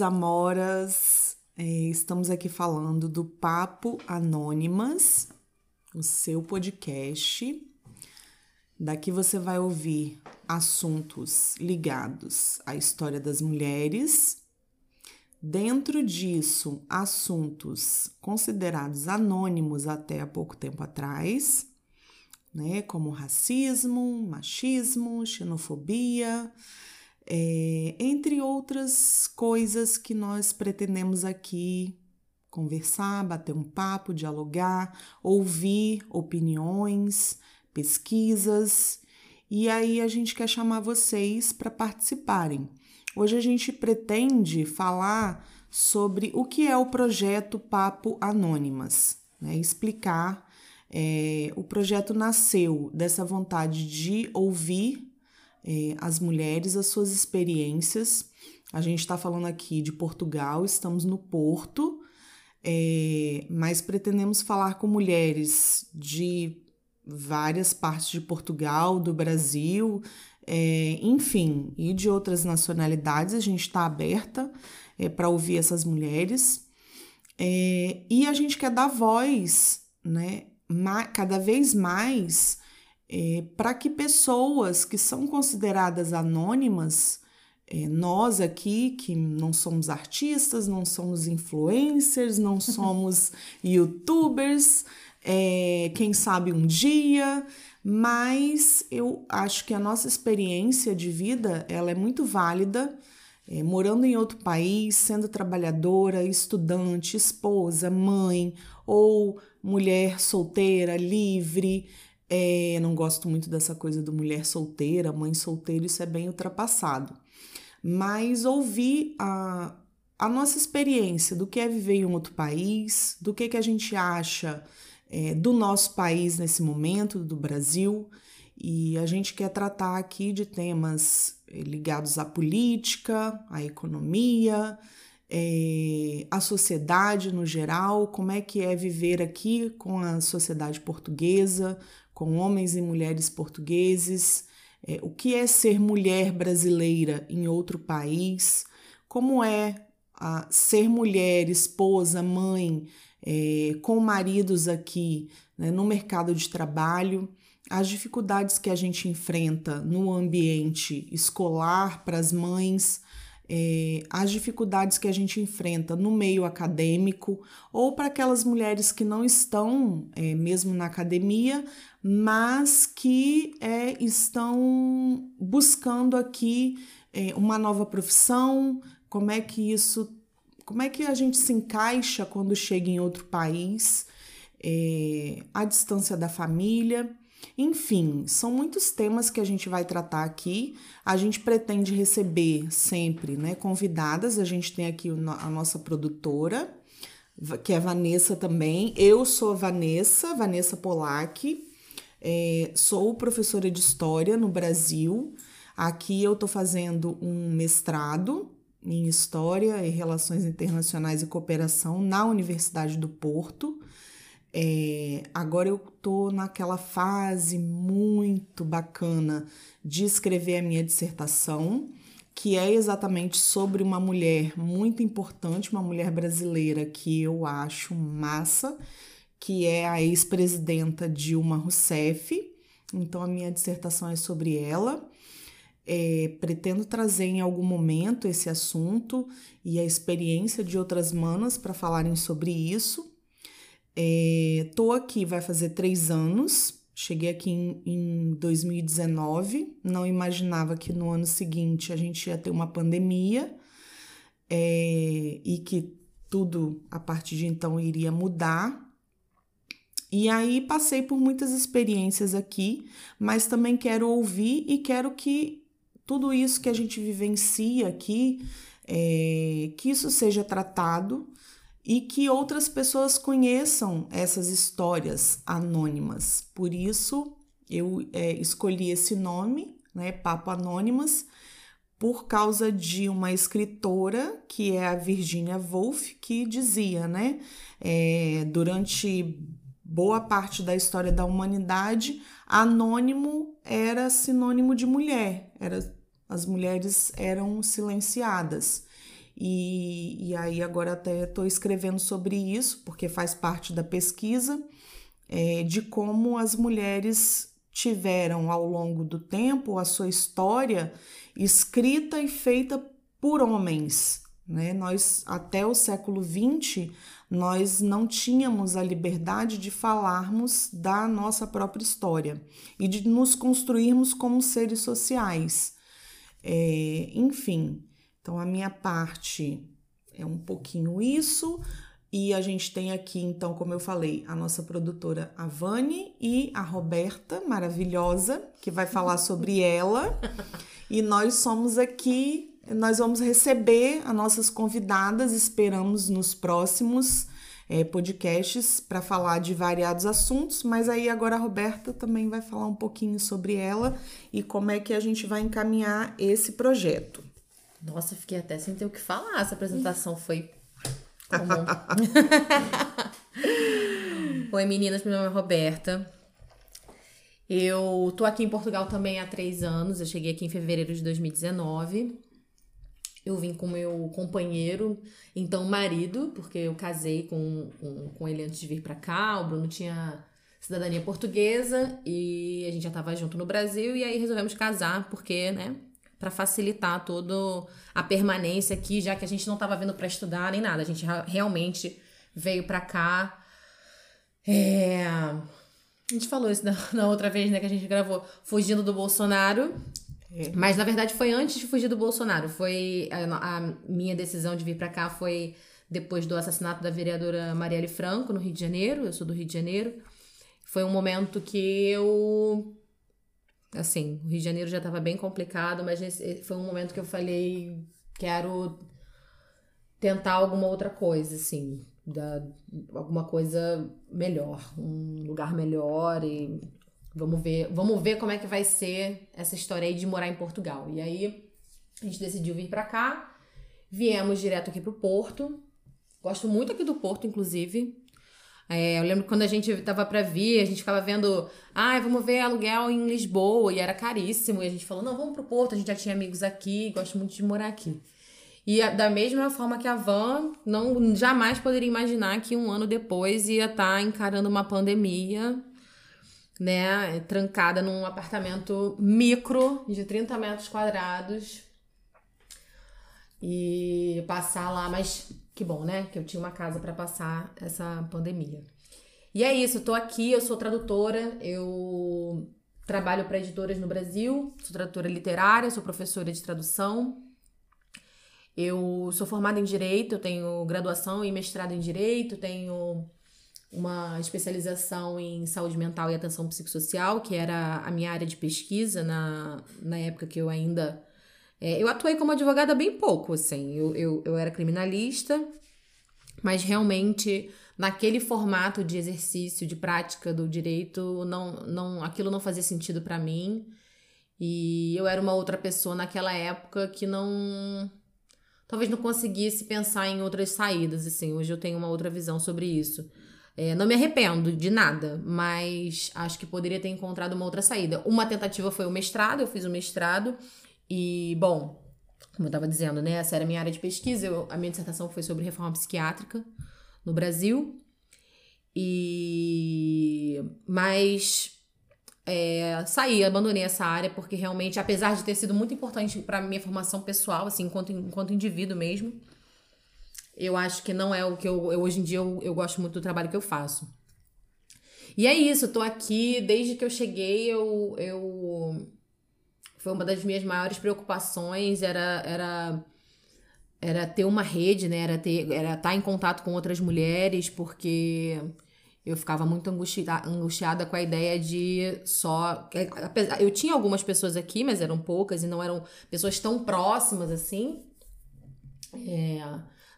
amoras, é, estamos aqui falando do Papo Anônimas, o seu podcast. Daqui você vai ouvir assuntos ligados à história das mulheres. Dentro disso, assuntos considerados anônimos até há pouco tempo atrás, né, como racismo, machismo, xenofobia, é, entre outras coisas que nós pretendemos aqui conversar, bater um papo, dialogar, ouvir opiniões, pesquisas. E aí a gente quer chamar vocês para participarem. Hoje a gente pretende falar sobre o que é o projeto Papo Anônimas, né? explicar. É, o projeto nasceu dessa vontade de ouvir é, as mulheres, as suas experiências. A gente está falando aqui de Portugal, estamos no Porto, é, mas pretendemos falar com mulheres de várias partes de Portugal, do Brasil, é, enfim, e de outras nacionalidades. A gente está aberta é, para ouvir essas mulheres. É, e a gente quer dar voz, né, cada vez mais é, para que pessoas que são consideradas anônimas, é, nós aqui que não somos artistas, não somos influencers, não somos youtubers, é, quem sabe um dia, mas eu acho que a nossa experiência de vida ela é muito válida. É, morando em outro país, sendo trabalhadora, estudante, esposa, mãe ou mulher solteira, livre, é, não gosto muito dessa coisa do mulher solteira, mãe solteira, isso é bem ultrapassado. Mas ouvir a, a nossa experiência do que é viver em um outro país, do que, que a gente acha é, do nosso país nesse momento, do Brasil, e a gente quer tratar aqui de temas é, ligados à política, à economia, é, a sociedade no geral, como é que é viver aqui com a sociedade portuguesa, com homens e mulheres portugueses, é, o que é ser mulher brasileira em outro país, como é a, ser mulher, esposa, mãe, é, com maridos aqui né, no mercado de trabalho, as dificuldades que a gente enfrenta no ambiente escolar para as mães, é, as dificuldades que a gente enfrenta no meio acadêmico ou para aquelas mulheres que não estão é, mesmo na academia, mas que é, estão buscando aqui é, uma nova profissão, como é que isso, como é que a gente se encaixa quando chega em outro país, é, a distância da família. Enfim, são muitos temas que a gente vai tratar aqui. A gente pretende receber sempre né, convidadas. A gente tem aqui a nossa produtora, que é Vanessa também. Eu sou a Vanessa, Vanessa Polak. É, sou professora de História no Brasil. Aqui eu estou fazendo um mestrado em História e Relações Internacionais e Cooperação na Universidade do Porto. É, agora eu tô naquela fase muito bacana de escrever a minha dissertação, que é exatamente sobre uma mulher muito importante, uma mulher brasileira que eu acho massa, que é a ex-presidenta Dilma Rousseff. Então a minha dissertação é sobre ela. É, pretendo trazer em algum momento esse assunto e a experiência de outras manas para falarem sobre isso. É, tô aqui, vai fazer três anos. Cheguei aqui em, em 2019. Não imaginava que no ano seguinte a gente ia ter uma pandemia é, e que tudo a partir de então iria mudar. E aí passei por muitas experiências aqui, mas também quero ouvir e quero que tudo isso que a gente vivencia aqui, é, que isso seja tratado e que outras pessoas conheçam essas histórias anônimas. Por isso, eu é, escolhi esse nome, né, Papo Anônimas, por causa de uma escritora que é a Virginia Woolf, que dizia, né, é, durante boa parte da história da humanidade, anônimo era sinônimo de mulher, era, as mulheres eram silenciadas. E, e aí agora até estou escrevendo sobre isso, porque faz parte da pesquisa, é, de como as mulheres tiveram ao longo do tempo a sua história escrita e feita por homens. Né? Nós, até o século XX, nós não tínhamos a liberdade de falarmos da nossa própria história e de nos construirmos como seres sociais. É, enfim, então a minha parte é um pouquinho isso. E a gente tem aqui, então, como eu falei, a nossa produtora a Vani e a Roberta, maravilhosa, que vai falar sobre ela. E nós somos aqui nós vamos receber as nossas convidadas, esperamos nos próximos é, podcasts para falar de variados assuntos, mas aí agora a Roberta também vai falar um pouquinho sobre ela e como é que a gente vai encaminhar esse projeto. Nossa, fiquei até sem ter o que falar. Essa apresentação foi. Oi, meninas, meu nome é Roberta. Eu tô aqui em Portugal também há três anos. Eu cheguei aqui em fevereiro de 2019. Eu vim com meu companheiro, então marido, porque eu casei com, com, com ele antes de vir para cá. O Bruno tinha cidadania portuguesa e a gente já estava junto no Brasil e aí resolvemos casar porque, né, para facilitar toda a permanência aqui, já que a gente não estava vindo para estudar nem nada, a gente realmente veio para cá. É... A gente falou isso na, na outra vez, né, que a gente gravou, fugindo do Bolsonaro. É. Mas na verdade foi antes de fugir do Bolsonaro. Foi a, a minha decisão de vir para cá foi depois do assassinato da vereadora Marielle Franco no Rio de Janeiro. Eu sou do Rio de Janeiro. Foi um momento que eu assim, o Rio de Janeiro já estava bem complicado, mas esse, foi um momento que eu falei, quero tentar alguma outra coisa, assim, da, alguma coisa melhor, um lugar melhor e Vamos ver, vamos ver como é que vai ser essa história aí de morar em Portugal. E aí a gente decidiu vir para cá. Viemos direto aqui pro Porto. Gosto muito aqui do Porto, inclusive. É, eu lembro quando a gente tava para vir, a gente ficava vendo, ah, vamos ver aluguel em Lisboa, e era caríssimo. E a gente falou, não, vamos pro Porto, a gente já tinha amigos aqui, gosto muito de morar aqui. E da mesma forma que a Van, não jamais poderia imaginar que um ano depois ia estar tá encarando uma pandemia né, trancada num apartamento micro de 30 metros quadrados e passar lá, mas que bom, né, que eu tinha uma casa para passar essa pandemia. E é isso, eu tô aqui, eu sou tradutora, eu trabalho para editoras no Brasil, sou tradutora literária, sou professora de tradução. Eu sou formada em direito, eu tenho graduação e mestrado em direito, tenho uma especialização em saúde mental e atenção psicossocial, que era a minha área de pesquisa na, na época que eu ainda. É, eu atuei como advogada bem pouco, assim. Eu, eu, eu era criminalista, mas realmente naquele formato de exercício, de prática do direito, não, não aquilo não fazia sentido para mim. E eu era uma outra pessoa naquela época que não. Talvez não conseguisse pensar em outras saídas, assim. Hoje eu tenho uma outra visão sobre isso. É, não me arrependo de nada, mas acho que poderia ter encontrado uma outra saída. Uma tentativa foi o mestrado, eu fiz o mestrado e, bom, como eu estava dizendo, né, essa era a minha área de pesquisa, eu, a minha dissertação foi sobre reforma psiquiátrica no Brasil. E. Mas. É, saí, abandonei essa área porque realmente, apesar de ter sido muito importante para minha formação pessoal, assim, enquanto, enquanto indivíduo mesmo, eu acho que não é o que eu, eu hoje em dia eu, eu gosto muito do trabalho que eu faço. E é isso, eu tô aqui desde que eu cheguei, eu, eu foi uma das minhas maiores preocupações, era era era ter uma rede, né? Era ter era estar em contato com outras mulheres, porque eu ficava muito angustiada, angustiada com a ideia de só. Eu tinha algumas pessoas aqui, mas eram poucas e não eram pessoas tão próximas assim. É,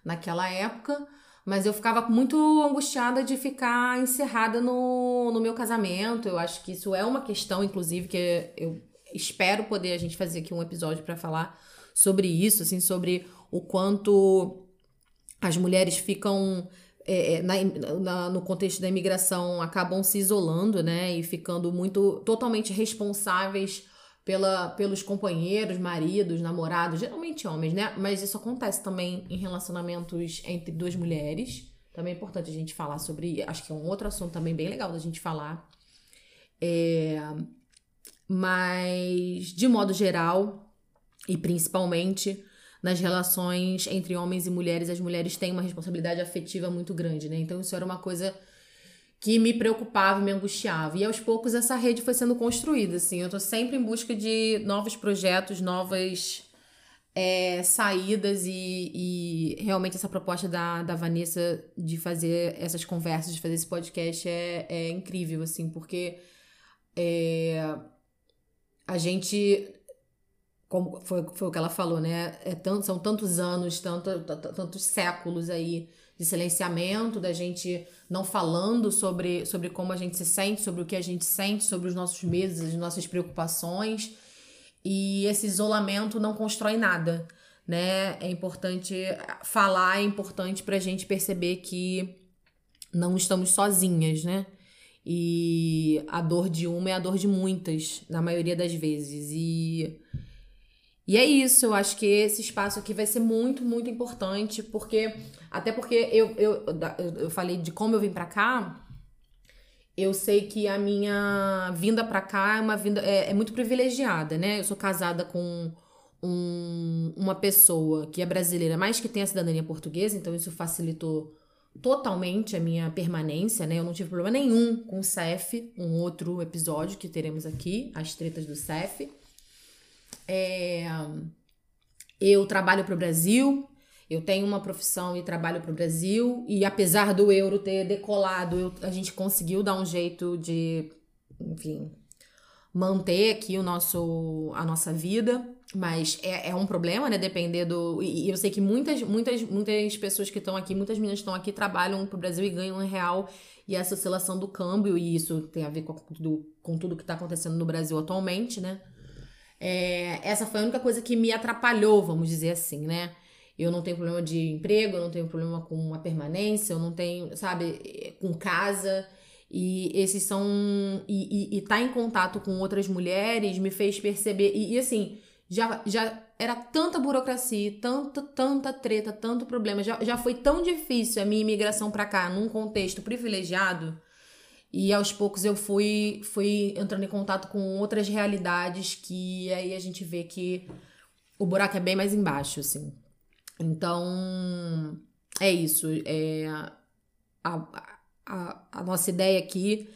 naquela época, mas eu ficava muito angustiada de ficar encerrada no, no meu casamento. Eu acho que isso é uma questão, inclusive, que eu espero poder a gente fazer aqui um episódio para falar sobre isso, assim, sobre o quanto as mulheres ficam é, é, na, na, no contexto da imigração acabam se isolando, né, e ficando muito totalmente responsáveis pela, pelos companheiros, maridos, namorados, geralmente homens, né? Mas isso acontece também em relacionamentos entre duas mulheres. Também é importante a gente falar sobre. Acho que é um outro assunto também bem legal da gente falar. É, mas, de modo geral, e principalmente nas relações entre homens e mulheres, as mulheres têm uma responsabilidade afetiva muito grande, né? Então, isso era uma coisa que me preocupava, me angustiava. E aos poucos essa rede foi sendo construída, assim. Eu tô sempre em busca de novos projetos, novas é, saídas e, e, realmente essa proposta da, da Vanessa de fazer essas conversas, de fazer esse podcast é, é incrível, assim, porque é, a gente como foi, foi o que ela falou, né? É tanto, são tantos anos, tanto, tantos séculos aí de silenciamento, da gente não falando sobre, sobre como a gente se sente, sobre o que a gente sente, sobre os nossos medos, as nossas preocupações. E esse isolamento não constrói nada, né? É importante falar, é importante para a gente perceber que não estamos sozinhas, né? E a dor de uma é a dor de muitas, na maioria das vezes. E e é isso, eu acho que esse espaço aqui vai ser muito, muito importante, porque até porque eu, eu, eu falei de como eu vim para cá, eu sei que a minha vinda para cá é uma vinda é, é, muito privilegiada, né? Eu sou casada com um, uma pessoa que é brasileira, mas que tem a cidadania portuguesa, então isso facilitou totalmente a minha permanência, né? Eu não tive problema nenhum com o CEF, um outro episódio que teremos aqui, as tretas do CEF. É, eu trabalho para o Brasil, eu tenho uma profissão e trabalho para o Brasil, e apesar do euro ter decolado, eu, a gente conseguiu dar um jeito de, enfim, manter aqui o nosso, a nossa vida, mas é, é um problema, né? Depender do. E, eu sei que muitas, muitas, muitas pessoas que estão aqui, muitas meninas estão aqui, trabalham para o Brasil e ganham em real, e essa oscilação do câmbio, e isso tem a ver com, do, com tudo que está acontecendo no Brasil atualmente, né? É, essa foi a única coisa que me atrapalhou, vamos dizer assim, né? Eu não tenho problema de emprego, eu não tenho problema com uma permanência, eu não tenho, sabe, com casa. E esses são. E, e, e tá em contato com outras mulheres me fez perceber. E, e, assim, já, já era tanta burocracia, tanta, tanta treta, tanto problema. Já, já foi tão difícil a minha imigração para cá, num contexto privilegiado e aos poucos eu fui, fui entrando em contato com outras realidades que aí a gente vê que o buraco é bem mais embaixo, assim. Então, é isso. É, a, a, a nossa ideia aqui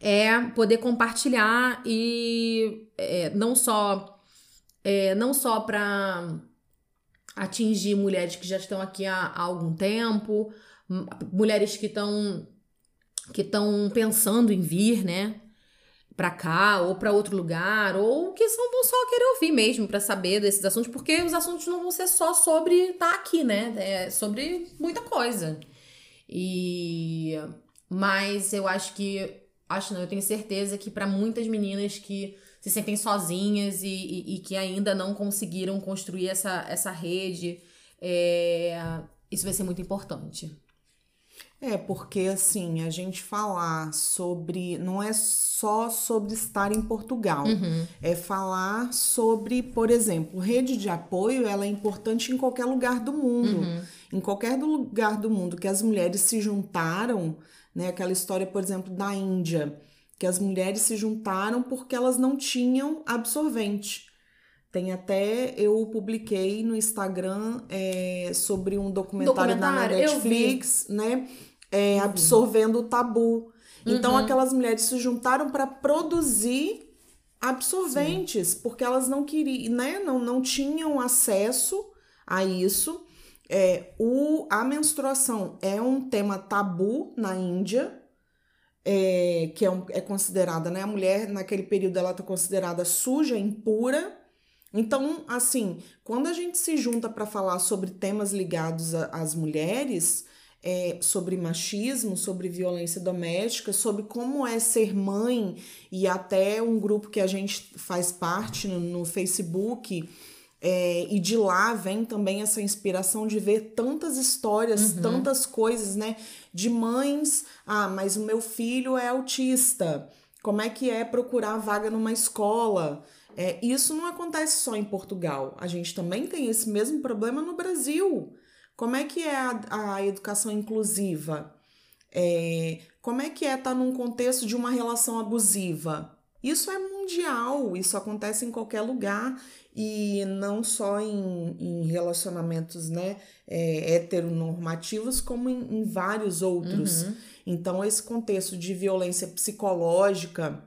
é poder compartilhar e é, não só é, não só para atingir mulheres que já estão aqui há, há algum tempo, mulheres que estão que estão pensando em vir, né? Para cá ou para outro lugar, ou que são, vão só querer ouvir mesmo para saber desses assuntos, porque os assuntos não vão ser só sobre estar tá aqui, né? É sobre muita coisa. E mas eu acho que acho não, eu tenho certeza que para muitas meninas que se sentem sozinhas e, e, e, que ainda não conseguiram construir essa, essa rede, é, isso vai ser muito importante. É, porque assim, a gente falar sobre. Não é só sobre estar em Portugal. Uhum. É falar sobre, por exemplo, rede de apoio, ela é importante em qualquer lugar do mundo. Uhum. Em qualquer lugar do mundo que as mulheres se juntaram, né? Aquela história, por exemplo, da Índia, que as mulheres se juntaram porque elas não tinham absorvente. Tem até, eu publiquei no Instagram é, sobre um documentário, documentário da Netflix, né? É, absorvendo o tabu. Então, uhum. aquelas mulheres se juntaram para produzir absorventes, Sim. porque elas não queriam, né? Não, não tinham acesso a isso. É, o, a menstruação é um tema tabu na Índia, é, que é, um, é considerada, né? A mulher, naquele período, ela está considerada suja, impura. Então, assim, quando a gente se junta para falar sobre temas ligados às mulheres, é, sobre machismo, sobre violência doméstica, sobre como é ser mãe e até um grupo que a gente faz parte no, no Facebook. É, e de lá vem também essa inspiração de ver tantas histórias, uhum. tantas coisas, né? De mães, ah, mas o meu filho é autista. Como é que é procurar vaga numa escola? É, isso não acontece só em Portugal. A gente também tem esse mesmo problema no Brasil. Como é que é a, a educação inclusiva? É, como é que é estar tá num contexto de uma relação abusiva? Isso é mundial, isso acontece em qualquer lugar e não só em, em relacionamentos né, é, heteronormativos, como em, em vários outros. Uhum. Então, esse contexto de violência psicológica,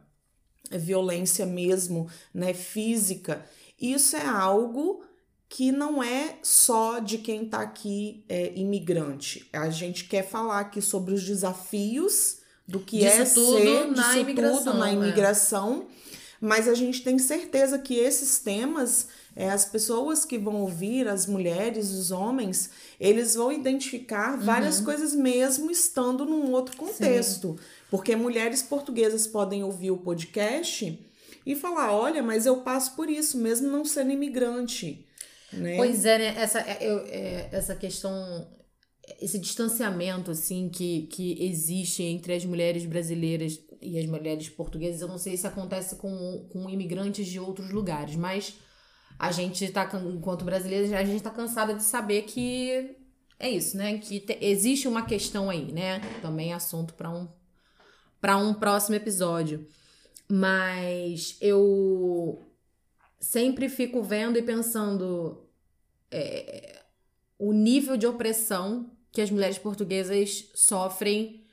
violência mesmo né, física, isso é algo que não é só de quem está aqui é, imigrante. A gente quer falar aqui sobre os desafios do que disso é ser na disso tudo na é. imigração, mas a gente tem certeza que esses temas, é, as pessoas que vão ouvir, as mulheres, os homens, eles vão identificar várias Uhum. coisas mesmo estando num outro contexto. Porque mulheres portuguesas podem ouvir o podcast e falar: olha, mas eu passo por isso, mesmo não sendo imigrante. Né? Pois é, né? Essa, é, eu- é, essa questão, esse distanciamento, assim, que, que existe entre as mulheres brasileiras e as mulheres portuguesas, eu não sei se acontece com, com imigrantes de outros lugares, mas a gente tá, enquanto brasileiras, a gente tá cansada de saber que é isso, né? Que te- existe uma questão aí, né? Também é assunto para um, para um próximo episódio. Mas eu sempre fico vendo e pensando é, o nível de opressão que as mulheres portuguesas sofrem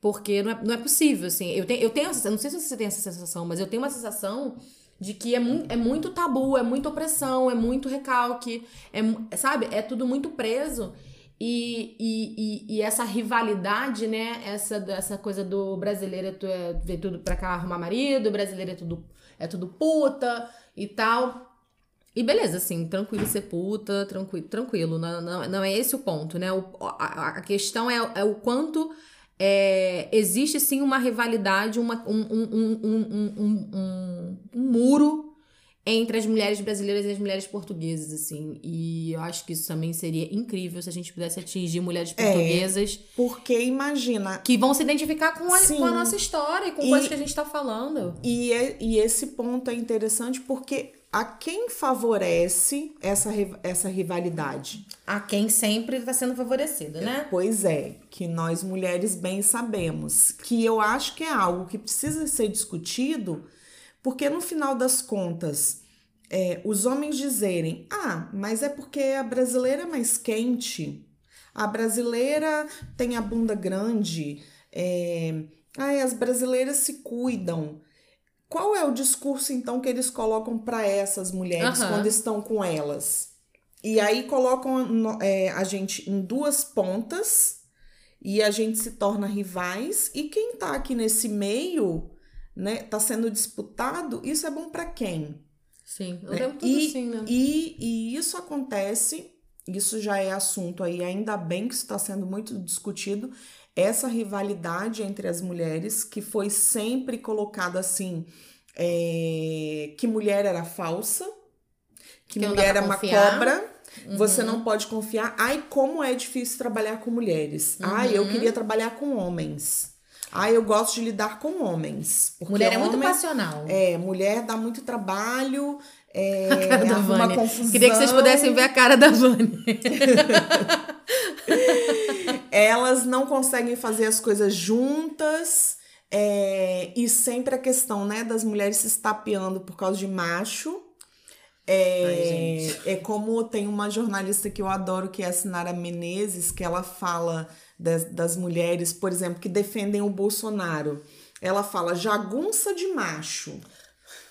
porque não é, não é possível, assim. Eu tenho, eu tenho essa, não sei se você tem essa sensação, mas eu tenho uma sensação de que é, mu é muito tabu, é muita opressão, é muito recalque, é, sabe? É tudo muito preso. E, e, e, essa rivalidade, né? Essa, essa coisa do brasileiro é, tu- é ver tudo pra cá arrumar marido, brasileiro é tudo, é tudo puta e tal. E beleza, assim, tranquilo ser puta, tranquilo, tranquilo. Não, não, não é esse o ponto, né? O, a, a questão é, é o quanto é, existe sim uma rivalidade, uma, um, um, um, um, um, um, um muro entre as mulheres brasileiras e as mulheres portuguesas, assim. E eu acho que isso também seria incrível se a gente pudesse atingir mulheres portuguesas Porque imagina, que vão se identificar com a, com a nossa história e com E- coisas que a gente tá falando. E, é- e esse ponto é interessante porque a quem favorece essa, essa rivalidade? A quem sempre tá sendo favorecida, né? Pois é, que nós mulheres bem sabemos. Que eu acho que é algo que precisa ser discutido, porque no final das contas, é, os homens dizerem: ah, mas é porque a brasileira é mais quente, a brasileira tem a bunda grande, é, ai, as brasileiras se cuidam. Qual é o discurso então que eles colocam para essas mulheres Aham. quando estão com elas? E aí colocam é, a gente em duas pontas e a gente se torna rivais. E quem tá aqui nesse meio, né, tá sendo disputado, isso é bom para quem? Sim, né? e, assim, né? e, e isso acontece, isso já é assunto aí, ainda bem que isso está sendo muito discutido, essa rivalidade entre as mulheres, que foi sempre colocada assim, é, que mulher era falsa, que, Que mulher era pra uma cobra, você Uhum. não pode confiar. Ai, como é difícil trabalhar com mulheres. Ai, eu Uhum. queria trabalhar com homens. Ai, eu gosto de lidar com homens. Mulher é muito homem- passional. é, mulher dá muito trabalho, é, A cara da Vânia. confusão. Queria que vocês pudessem ver a cara da Vânia. Elas não conseguem fazer as coisas juntas. é, e sempre a questão, né, das mulheres se estapeando por causa de macho. É, Ai, é como tem uma jornalista que eu adoro, que é a Sinara Menezes, que ela fala das, das mulheres, por exemplo, que defendem o Bolsonaro. Ela fala jagunça de macho.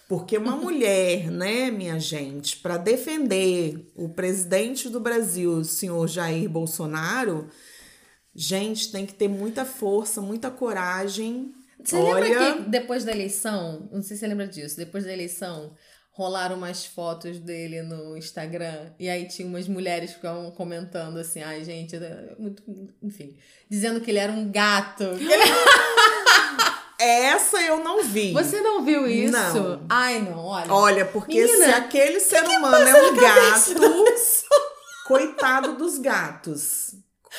Porque uma mulher, né, minha gente, para defender o presidente do Brasil, o senhor Jair Bolsonaro, gente, tem que ter muita força, muita coragem. Você Olha, lembra que depois da eleição, não sei se você lembra disso, depois da eleição, rolaram umas fotos dele no Instagram e aí tinha umas mulheres que ficavam comentando assim, ai gente, é muito, enfim, dizendo que ele era um gato. essa eu não vi. Você não viu isso? Não. Ai não, olha. Olha, porque Menina, se aquele ser humano é um gato, coitado dos gatos.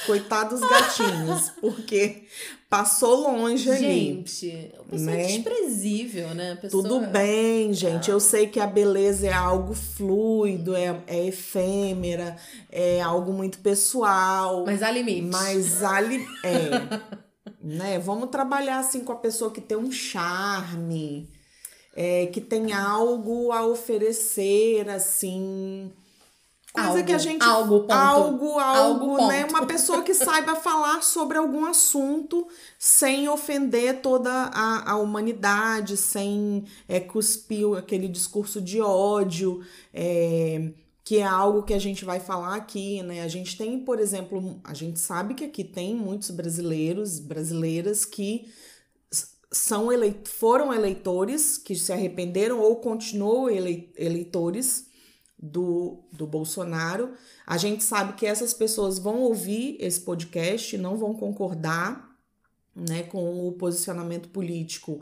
Coitado dos gatinhos. Porque passou longe ali. Gente, pessoa é né? desprezível, né? Pessoa... Tudo bem, gente. Eu sei que a beleza é algo fluido, é, é efêmera, é algo muito pessoal. Mas há limites. Mas ali é, né? Vamos trabalhar assim com a pessoa que tem um charme, é, que tem algo a oferecer, assim. Coisa Algo, que a gente. algo, ponto. algo, algo, Algo, né? Uma pessoa que saiba falar sobre algum assunto sem ofender toda a, a humanidade, sem é, cuspir aquele discurso de ódio. é, que é algo que a gente vai falar aqui, né? A gente tem, por exemplo, a gente sabe que aqui tem muitos brasileiros, brasileiras que são elei foram eleitores, que se arrependeram ou continuam elei eleitores do, do Bolsonaro. A gente sabe que essas pessoas vão ouvir esse podcast, não vão concordar né, com o posicionamento político.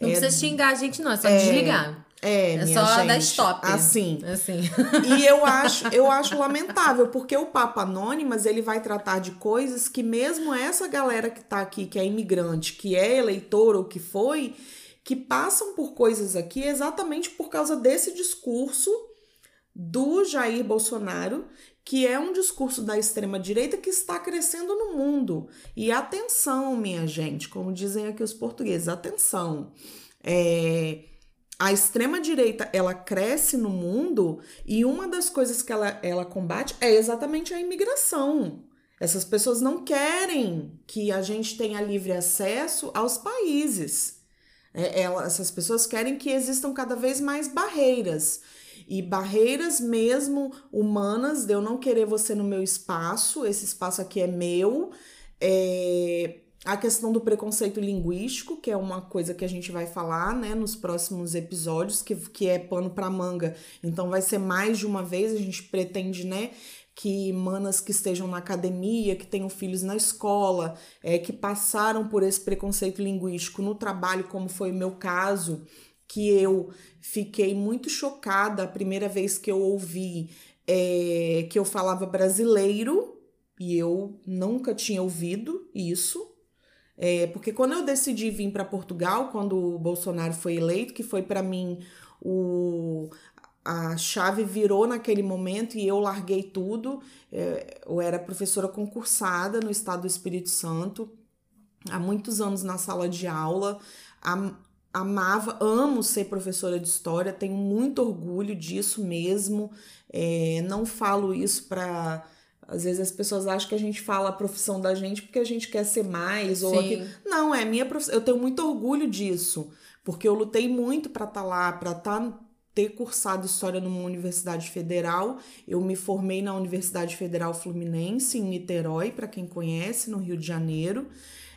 Não é, precisa xingar a gente, não. É só desligar. é, É só gente, dar stop. Assim, Assim. e eu acho, eu acho lamentável, porque o Papa Anônimas, ele vai tratar de coisas que mesmo essa galera que tá aqui, que é imigrante, que é eleitor ou que foi, que passam por coisas aqui exatamente por causa desse discurso do Jair Bolsonaro, que é um discurso da extrema direita que está crescendo no mundo. E atenção, minha gente, como dizem aqui os portugueses, atenção. É, a extrema direita ela cresce no mundo e uma das coisas que ela, ela combate é exatamente a imigração. Essas pessoas não querem que a gente tenha livre acesso aos países. É, ela- essas pessoas querem que existam cada vez mais barreiras. E barreiras mesmo humanas, de eu não querer você no meu espaço, esse espaço aqui é meu. É, a questão do preconceito linguístico, que é uma coisa que a gente vai falar né, nos próximos episódios, que, que é pano para manga. Então vai ser mais de uma vez, a gente pretende, né? Que manas que estejam na academia, que tenham filhos na escola, é, que passaram por esse preconceito linguístico no trabalho, como foi o meu caso, que eu fiquei muito chocada a primeira vez que eu ouvi é, que eu falava brasileiro e eu nunca tinha ouvido isso. É, porque quando eu decidi vir para Portugal, quando o Bolsonaro foi eleito, que foi para mim o a chave virou naquele momento e eu larguei tudo. É, eu era professora concursada no estado do Espírito Santo, há muitos anos na sala de aula. Am- amava, amo ser professora de história, tenho muito orgulho disso mesmo. É, não falo isso para. Às vezes as pessoas acham que a gente fala a profissão da gente porque a gente quer ser mais ou Sim. aquilo. Não, é minha profissão. Eu tenho muito orgulho disso, porque eu lutei muito para estar lá, para estar ter cursado história numa universidade federal. Eu me formei na Universidade Federal Fluminense em Niterói, para quem conhece, no Rio de Janeiro.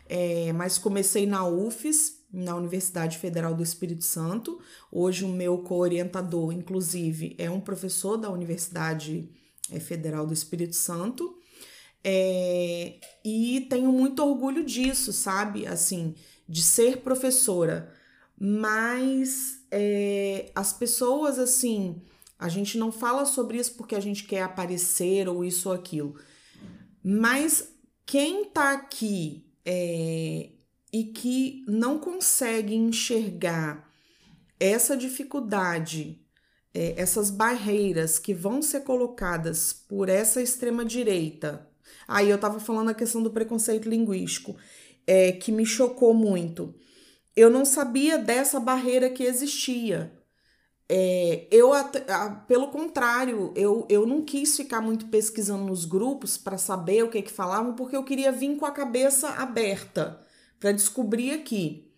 É, mas comecei na UFES, na Universidade Federal do Espírito Santo. Hoje o meu co-orientador, inclusive, é um professor da Universidade é, Federal do Espírito Santo. É, e tenho muito orgulho disso, sabe? Assim, de ser professora. Mas é, as pessoas, assim, a gente não fala sobre isso porque a gente quer aparecer ou isso ou aquilo. Mas quem tá aqui é, e que não consegue enxergar essa dificuldade, é, essas barreiras que vão ser colocadas por essa extrema-direita. Aí eu tava falando a questão do preconceito linguístico, é, que me chocou muito. Eu não sabia dessa barreira que existia. É, eu, pelo contrário, eu, eu não quis ficar muito pesquisando nos grupos para saber o que que falavam, porque eu queria vir com a cabeça aberta para descobrir aqui.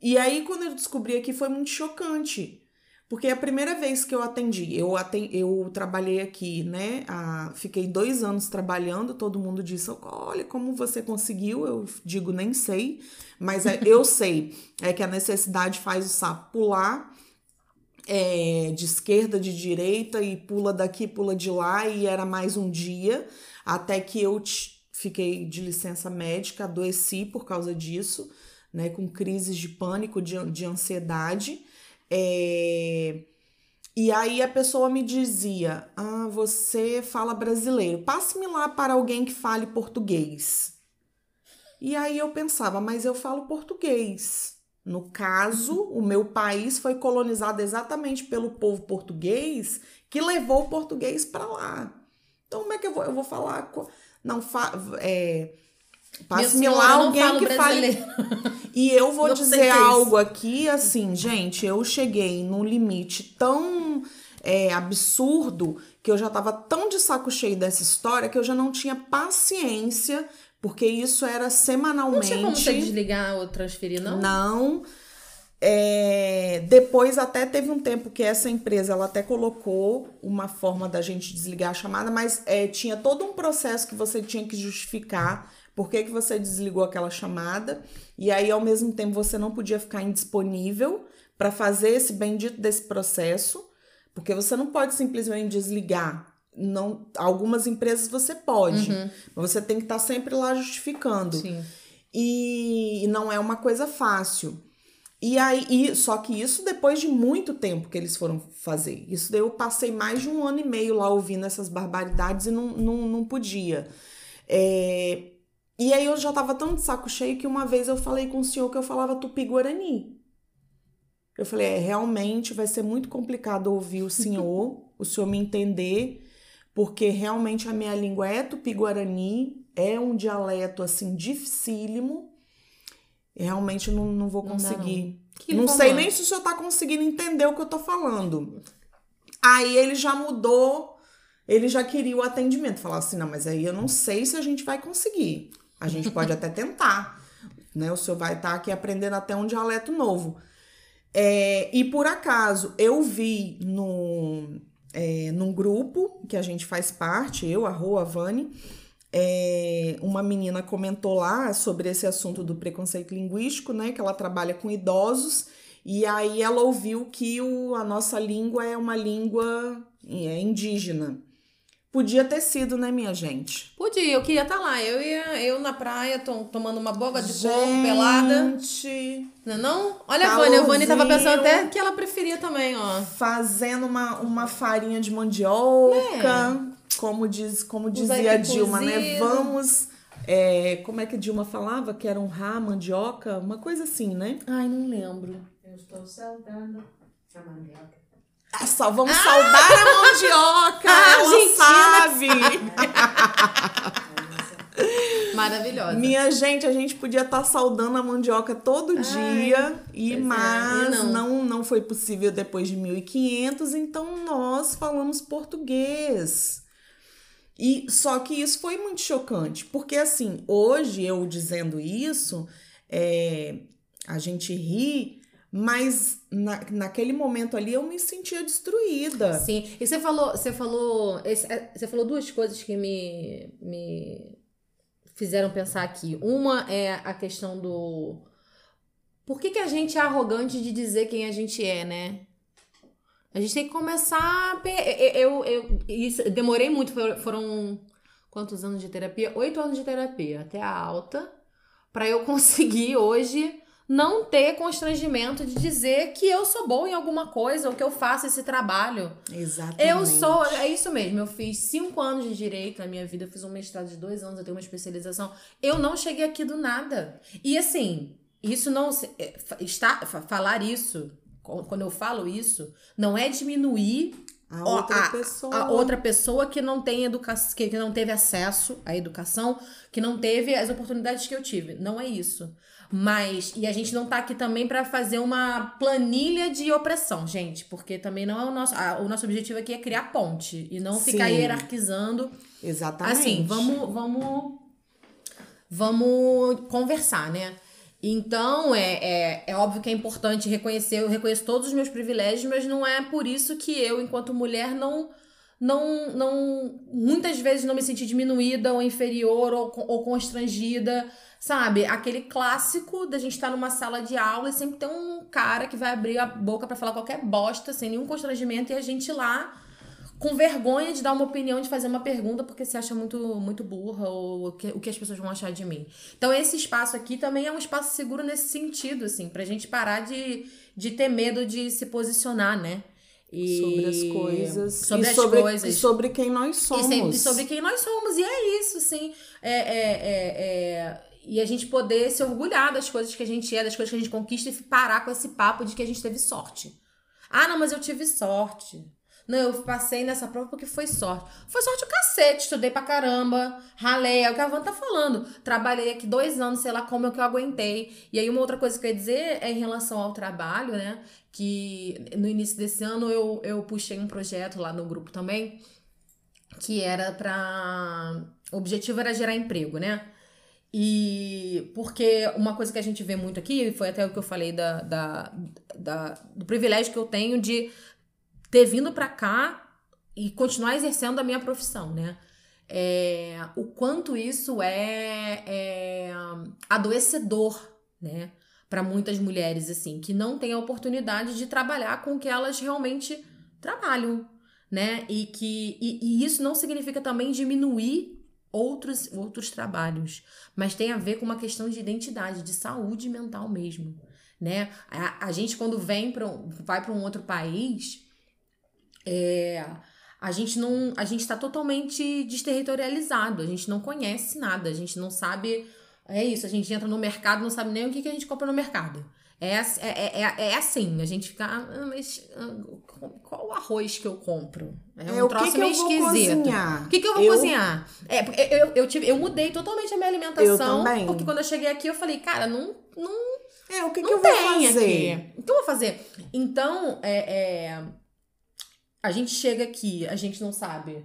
E aí, quando eu descobri aqui, foi muito chocante. Porque a primeira vez que eu atendi, eu, aten eu trabalhei aqui, né? a- fiquei dois anos trabalhando, todo mundo disse: olha, como você conseguiu? Eu digo, nem sei, mas é- eu sei. É que a necessidade faz o sapo pular é, de esquerda, de direita, e pula daqui, pula de lá, e era mais um dia, até que eu fiquei de licença médica, adoeci por causa disso, né, com crises de pânico, de, de ansiedade. É, E aí a pessoa me dizia: Ah, você fala brasileiro, passe-me lá para alguém que fale português. E aí eu pensava, mas eu falo português. No caso, o meu país foi colonizado exatamente pelo povo português que levou o português para lá. Então, como é que eu vou? Eu vou falar. Não, fa, é, passe-me lá alguém que fale. E eu vou não dizer algo aqui, assim, gente, eu cheguei num limite tão é, absurdo que eu já tava tão de saco cheio dessa história que eu já não tinha paciência porque isso era semanalmente. Não tinha como você desligar ou transferir, não? Não. É, depois até teve um tempo que essa empresa ela até colocou uma forma da gente desligar a chamada, mas é, tinha todo um processo que você tinha que justificar por que, que você desligou aquela chamada, e aí ao mesmo tempo você não podia ficar indisponível para fazer esse bendito desse processo, porque você não pode simplesmente desligar não algumas empresas você pode, uhum. mas você tem que estar tá sempre lá justificando. Sim. E, e não é uma coisa fácil. E aí, e, só que isso depois de muito tempo que eles foram fazer. Isso daí eu passei mais de um ano e meio lá ouvindo essas barbaridades e não, não, não podia. É, e aí eu já tava tão de saco cheio que uma vez eu falei com o senhor que eu falava tupi-guarani. Eu falei, é, realmente vai ser muito complicado ouvir o senhor, o senhor me entender porque realmente a minha língua é tupi-guarani, é um dialeto assim dificílimo. Realmente não, não vou conseguir. Não, não sei nem se o senhor tá conseguindo entender o que eu tô falando. Aí ele já mudou, ele já queria o atendimento. Falar assim, não, mas aí eu não sei se a gente vai conseguir. A gente pode até tentar. Né? O senhor vai estar tá aqui aprendendo até um dialeto novo. É, e por acaso, eu vi no é, num grupo que a gente faz parte, eu, a Rô, a Vani, é, uma menina comentou lá sobre esse assunto do preconceito linguístico, né? Que ela trabalha com idosos, e aí ela ouviu que o, a nossa língua é uma língua é, indígena. Podia ter sido, né, minha gente? Podia, eu queria estar tá lá. Eu ia, eu na praia, tom, tomando uma boga de gente, coco pelada. Não é não? Olha a Vânia, a Vânia tava pensando até que ela preferia também, ó. Fazendo uma, uma farinha de mandioca, é. Como, diz, como dizia a Dilma, né? Vamos... É, como é que a Dilma falava? Que era um rá, mandioca, uma coisa assim, né? Ai, não lembro. Eu estou saudando a mandioca. É só vamos ah! saudar a mandioca, ah, ela sabe. Maravilhosa. Minha gente, a gente podia estar tá saudando a mandioca todo Ai, dia, e é, mas é, não. não não foi possível depois de 1500, então nós falamos português. E só que isso foi muito chocante, porque assim, hoje eu dizendo isso, é, a gente ri, mas na, naquele momento ali eu me sentia destruída. Sim. E você falou, você falou, é, você falou duas coisas que me, me fizeram pensar aqui. Uma é a questão do por que, que a gente é arrogante de dizer quem a gente é, né? A gente tem que começar. Eu, eu, eu isso, demorei muito, foram quantos anos de terapia? Oito anos de terapia, até a alta, para eu conseguir hoje não ter constrangimento de dizer que eu sou boa em alguma coisa ou que eu faço esse trabalho. Exatamente. Eu sou, é isso mesmo. Eu fiz cinco anos de direito na minha vida, eu fiz um mestrado de dois anos, eu tenho uma especialização. Eu não cheguei aqui do nada. E assim, isso não é, está falar isso quando eu falo isso não é diminuir a outra, a, pessoa. a outra pessoa que não tem educação, que, que não teve acesso à educação, que não teve as oportunidades que eu tive. Não é isso. Mas, e a gente não tá aqui também para fazer uma planilha de opressão, gente, porque também não é o nosso. A, o nosso objetivo aqui é criar ponte e não Sim. ficar hierarquizando. Exatamente. Assim, vamos, vamos, vamos conversar, né? Então, é, é, é óbvio que é importante reconhecer, eu reconheço todos os meus privilégios, mas não é por isso que eu, enquanto mulher, não não, não muitas vezes não me senti diminuída ou inferior ou, ou constrangida Sabe? Aquele clássico da gente estar tá numa sala de aula e sempre tem um cara que vai abrir a boca para falar qualquer bosta, sem nenhum constrangimento, e a gente lá com vergonha de dar uma opinião, de fazer uma pergunta, porque se acha muito, muito burra ou o que, o que as pessoas vão achar de mim. Então, esse espaço aqui também é um espaço seguro nesse sentido, assim, pra gente parar de, de ter medo de se posicionar, né? E... Sobre as coisas. Sobre e as sobre, coisas. E sobre quem nós somos. E, sempre, sobre quem nós somos. E é isso, sim. é, é, é, é e a gente poder se orgulhar das coisas que a gente é, das coisas que a gente conquista e parar com esse papo de que a gente teve sorte. Ah, não, mas eu tive sorte. Não, eu passei nessa prova porque foi sorte. Foi sorte o cacete, estudei pra caramba, ralei, é o que a Van tá falando. Trabalhei aqui dois anos, sei lá como é que eu aguentei. E aí, uma outra coisa que eu ia dizer é em relação ao trabalho, né? Que no início desse ano eu, eu puxei um projeto lá no grupo também, que era pra. O objetivo era gerar emprego, né? E porque uma coisa que a gente vê muito aqui, foi até o que eu falei da, da, da do privilégio que eu tenho de ter vindo para cá e continuar exercendo a minha profissão, né? É, o quanto isso é, é adoecedor, né? Para muitas mulheres, assim, que não têm a oportunidade de trabalhar com o que elas realmente trabalham, né? E que e, e isso não significa também diminuir outros, outros trabalhos, mas tem a ver com uma questão de identidade, de saúde mental mesmo, né? A, a gente quando vem para vai para um outro país, é, a gente não, a gente está totalmente desterritorializado, a gente não conhece nada, a gente não sabe, é isso, a gente entra no mercado, não sabe nem o que, que a gente compra no mercado. É, é, é, é, é assim, a gente fica, ah, mas ah, qual o arroz que eu compro? É um é, troço que meio que esquisito. O que, que eu vou eu... cozinhar? É, eu, eu, tive, eu mudei totalmente a minha alimentação. Porque quando eu cheguei aqui, eu falei, cara, não. não é, o que, que eu vou fazer? Aqui. O que eu vou fazer? Então, é, é, a gente chega aqui, a gente não sabe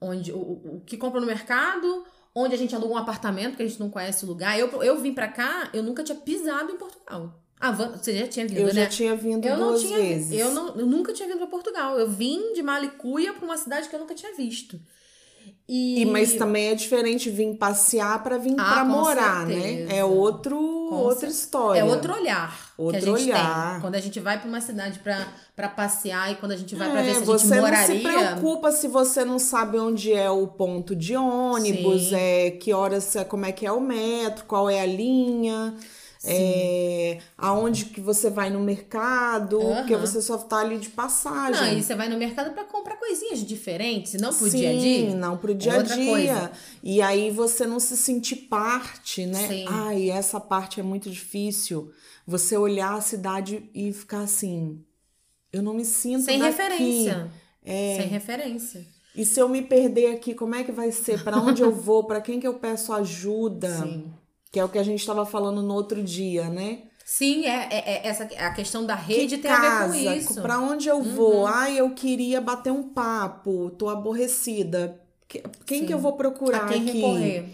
onde o, o, o que compra no mercado, onde a gente aluga um apartamento, que a gente não conhece o lugar. Eu, eu vim pra cá, eu nunca tinha pisado em Portugal. Ah, você já tinha vindo, eu né? Eu já tinha vindo eu duas tinha, vezes. Eu, não, eu nunca tinha vindo para Portugal. Eu vim de Malicuia para uma cidade que eu nunca tinha visto. E... e mas também é diferente vir passear para vir ah, para morar, né? certeza. né? É outro outra história. É outro olhar outro olhar. tem. Quando a gente vai para uma cidade para passear e quando a gente vai é, para ver se a gente moraria. Você não se preocupa se você não sabe onde é o ponto de ônibus, Sim. é que horas, como é que é o metro, qual é a linha é, aonde que você vai no mercado, uhum. porque você só tá ali de passagem. Não, e você vai no mercado para comprar coisinhas diferentes, não pro Sim, dia a dia. não pro dia a é dia. E aí você não se sentir parte, né? Sim. Ai, essa parte é muito difícil. Você olhar a cidade e ficar assim, eu não me sinto Sem daqui. referência. É. Sem referência. E se eu me perder aqui, como é que vai ser? Para onde eu vou? Para quem que eu peço ajuda? Sim. Que é o que a gente estava falando no outro dia, né? Sim, é, é, é essa a questão da rede que tem casa, a ver com isso. Para onde eu vou? Uhum. Ai, eu queria bater um papo, tô aborrecida. Quem Sim. que eu vou procurar a quem aqui? Recorrer.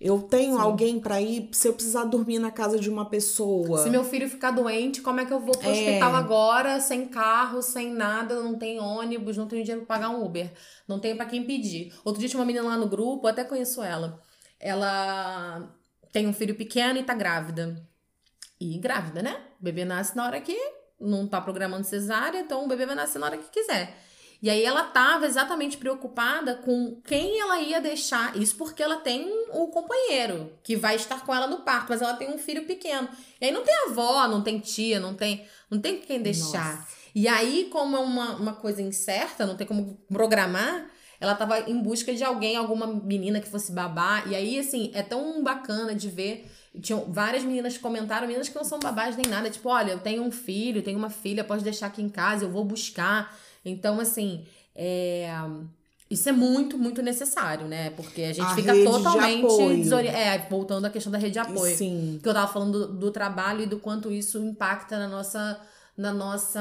Eu tenho Sim. alguém para ir se eu precisar dormir na casa de uma pessoa. Se meu filho ficar doente, como é que eu vou pro é. hospital agora, sem carro, sem nada, não tem ônibus, não tenho dinheiro para pagar um Uber, não tenho para quem pedir. Outro dia tinha uma menina lá no grupo, eu até conheço ela. Ela tem um filho pequeno e tá grávida. E grávida, né? O bebê nasce na hora que não tá programando cesárea, então o bebê vai nascer na hora que quiser. E aí ela tava exatamente preocupada com quem ela ia deixar. Isso porque ela tem o companheiro que vai estar com ela no parto, mas ela tem um filho pequeno. E aí não tem avó, não tem tia, não tem, não tem quem deixar. Nossa. E aí, como é uma, uma coisa incerta, não tem como programar, ela tava em busca de alguém, alguma menina que fosse babá. E aí, assim, é tão bacana de ver. Tinham várias meninas que comentaram, meninas que não são babás nem nada. Tipo, olha, eu tenho um filho, tenho uma filha, pode deixar aqui em casa, eu vou buscar. Então, assim, é. Isso é muito, muito necessário, né? Porque a gente a fica totalmente desorientado. É, voltando à questão da rede de apoio. Sim. Que eu tava falando do, do, trabalho e do quanto isso impacta na nossa. Na nossa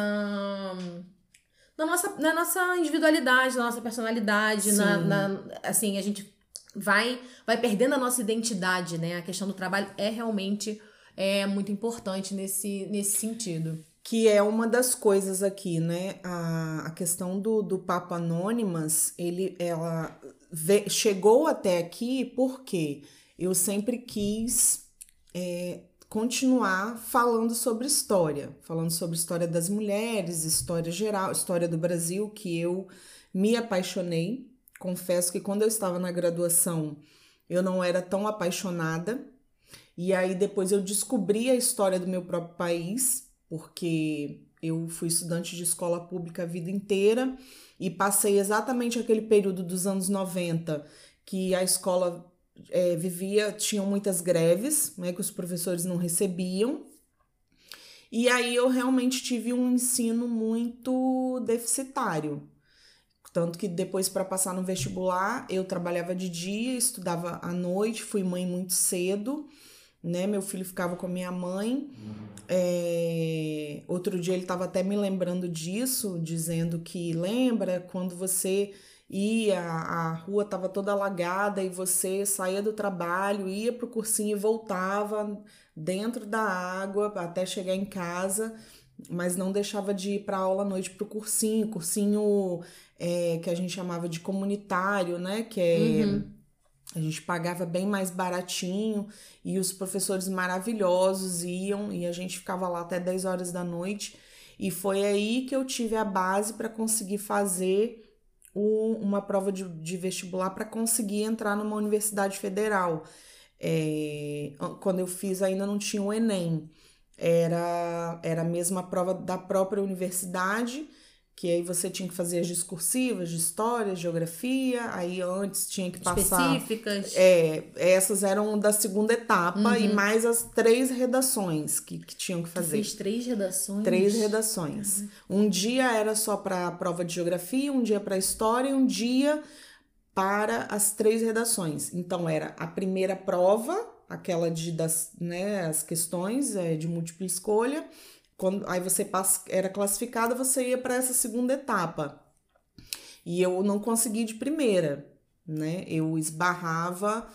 na nossa, na nossa individualidade, na nossa personalidade, na, na, assim, a gente vai vai perdendo a nossa identidade, né? A questão do trabalho é realmente é muito importante nesse, nesse sentido. Que é uma das coisas aqui, né? A, a questão do, do Papo Anônimas, ele, ela ve, chegou até aqui porque eu sempre quis é, continuar falando sobre história, falando sobre história das mulheres, história geral, história do Brasil, que eu me apaixonei. Confesso que quando eu estava na graduação, eu não era tão apaixonada. E aí depois eu descobri a história do meu próprio país, porque eu fui estudante de escola pública a vida inteira e passei exatamente aquele período dos anos 90 que a escola é, vivia, tinham muitas greves, né, que os professores não recebiam. E aí eu realmente tive um ensino muito deficitário. Tanto que depois, para passar no vestibular, eu trabalhava de dia, estudava à noite, fui mãe muito cedo, né? Meu filho ficava com a minha mãe. É... Outro dia ele estava até me lembrando disso, dizendo que lembra quando você ia, a rua estava toda alagada e você saía do trabalho, ia para o cursinho e voltava dentro da água até chegar em casa, mas não deixava de ir para aula à noite para o cursinho, cursinho é, que a gente chamava de comunitário, né? Que é. Uhum. A gente pagava bem mais baratinho e os professores maravilhosos iam e a gente ficava lá até 10 horas da noite. E foi aí que eu tive a base para conseguir fazer o, uma prova de, de vestibular para conseguir entrar numa universidade federal. É, quando eu fiz, ainda não tinha o Enem. Era, era a mesma prova da própria universidade, que aí você tinha que fazer as discursivas de história, geografia, aí antes tinha que passar. Específicas. É, essas eram da segunda etapa uhum. e mais as três redações que, que tinham que fazer. Tu fez três redações? Três redações. Uhum. Um dia era só para a prova de geografia, um dia para história e um dia para as três redações. Então era a primeira prova, aquela de das, né, as questões é, de múltipla escolha. Quando aí você era classificada, você ia para essa segunda etapa. E eu não consegui de primeira, né? Eu esbarrava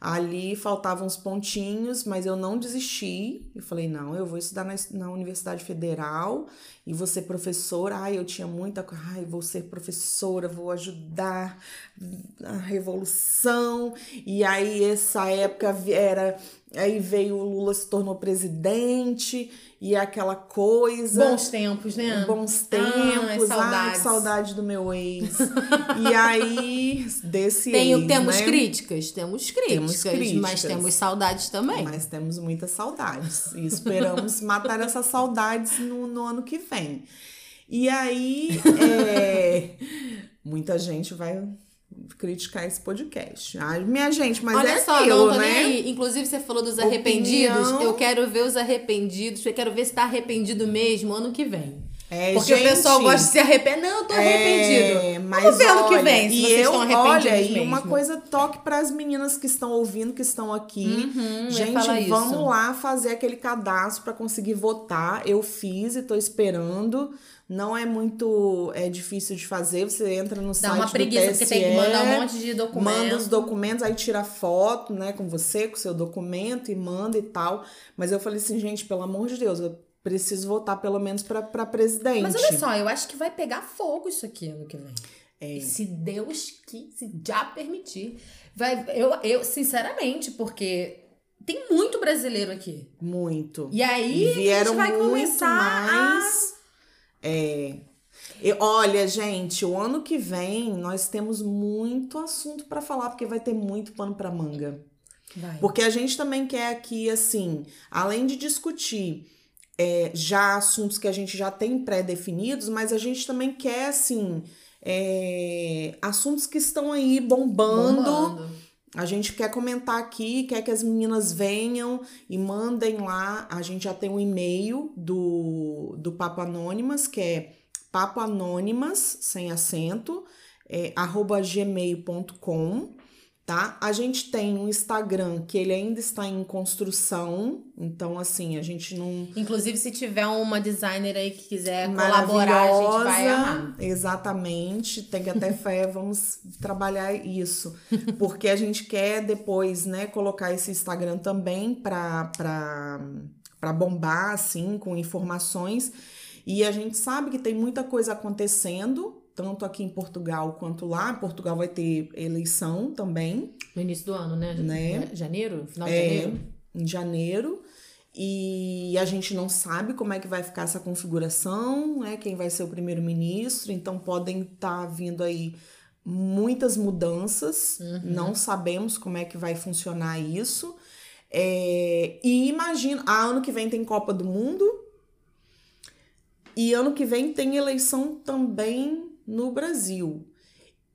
Ali faltavam uns pontinhos, mas eu não desisti. Eu falei, não, eu vou estudar na, na Universidade Federal e vou ser professora. Ai, eu tinha muita coisa. Ai, vou ser professora, vou ajudar a revolução. E aí, essa época era. Aí veio o Lula se tornou presidente e aquela coisa. Bons tempos, né? Bons tempos. Ah, que saudade do meu ex. e aí, desse Tem, ex, Temos né? críticas, temos críticas, temos críticas, mas temos saudades também. Mas temos muitas saudades. E esperamos matar essas saudades no, no ano que vem. E aí, é, muita gente vai criticar esse podcast. Ai, minha gente, mas Olha é só, aquilo, não né? aí. Inclusive, você falou dos arrependidos. Opinião. Eu quero ver os arrependidos. Eu quero ver se tá arrependido mesmo ano que vem. É, Porque gente, o pessoal gosta de se arrepender. Não, eu tô arrependido. É, mas Vamos ver ano que olha, vem, se e vocês eu, estão arrependidos olha, e mesmo. uma coisa toque para as meninas que estão ouvindo, que estão aqui. Uhum, gente, vamos isso. lá fazer aquele cadastro para conseguir votar. Eu fiz e tô esperando. Não é muito é difícil de fazer. Você entra no Dá site uma do preguiça, TSE, porque tem que mandar um monte de documento. Manda os documentos, aí tira foto, né, com você, com o seu documento e manda e tal. Mas eu falei assim, gente, pelo amor de Deus, eu preciso votar pelo menos para presidente. Mas olha só, eu acho que vai pegar fogo isso aqui ano que vem. É. Se Deus que se já permitir. Vai, eu, eu, sinceramente, porque tem muito brasileiro aqui. Muito. E aí vieram a gente vai muito começar a... mais. É. E, olha, gente, o ano que vem nós temos muito assunto para falar, porque vai ter muito pano para manga. Vai. Porque a gente também quer aqui, assim, além de discutir é, já assuntos que a gente já tem pré-definidos, mas a gente também quer, assim, é, assuntos que estão aí bombando. Bombando. A gente quer comentar aqui, quer que as meninas venham e mandem lá. A gente já tem um e-mail do, do Papo Anônimas, que é papoanônimas, sem acento, é, arroba gmail.com, tá? A gente tem um Instagram que ele ainda está em construção, então assim, a gente não Inclusive, se tiver uma designer aí que quiser colaborar, a gente vai amar. Exatamente, tem que até fé, vamos trabalhar isso. Porque a gente quer depois, né, colocar esse Instagram também para para bombar assim com informações. E a gente sabe que tem muita coisa acontecendo, tanto aqui em Portugal quanto lá. Portugal vai ter eleição também, No início do ano, né? Né? Janeiro? Final de É, janeiro? em janeiro. E a gente não sabe como é que vai ficar essa configuração, né? Quem vai ser o primeiro-ministro. Então podem estar vindo aí muitas mudanças. Não sabemos como é que vai funcionar isso. É, e imagina, ah, ano que vem tem Copa do Mundo. E ano que vem tem eleição também no Brasil.